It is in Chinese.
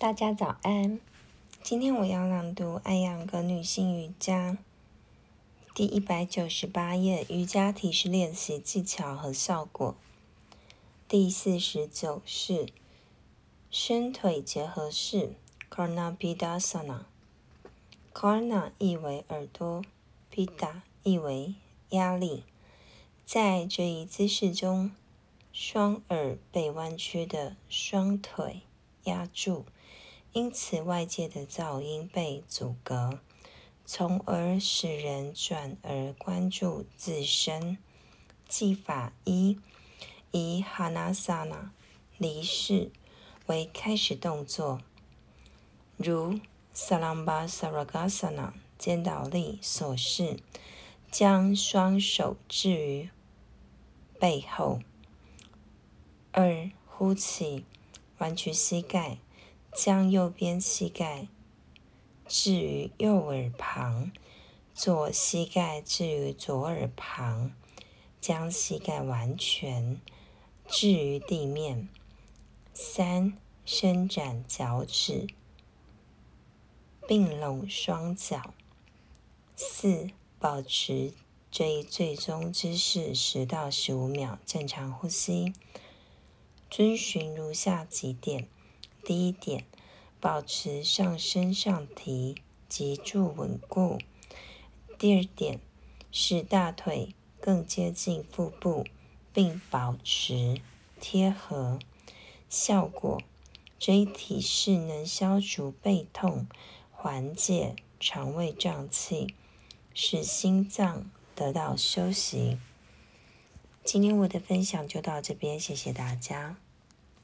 大家早安，今天我要朗读《艾扬格女性瑜伽》第一百九十八页瑜伽体式练习技巧和效果。第四十九式伸腿结合式 （Karna Pidasana）。Karna 意为耳朵，Pida 意为压力。在这一姿势中，双耳被弯曲的双腿压住。因此，外界的噪音被阻隔，从而使人转而关注自身。技法一：以 Hanasana 离世为开始动作，如 Salambasaragasana 肩倒立所示，将双手置于背后。二、呼气，弯曲膝盖。将右边膝盖置于右耳旁，左膝盖置于左耳旁，将膝盖完全置于地面。三、伸展脚趾，并拢双脚。四、保持这一最终姿势十到十五秒，正常呼吸。遵循如下几点。第一点，保持上身上提脊柱稳固。第二点，使大腿更接近腹部，并保持贴合。效果：这一体式能消除背痛，缓解肠胃胀气，使心脏得到休息。今天我的分享就到这边，谢谢大家。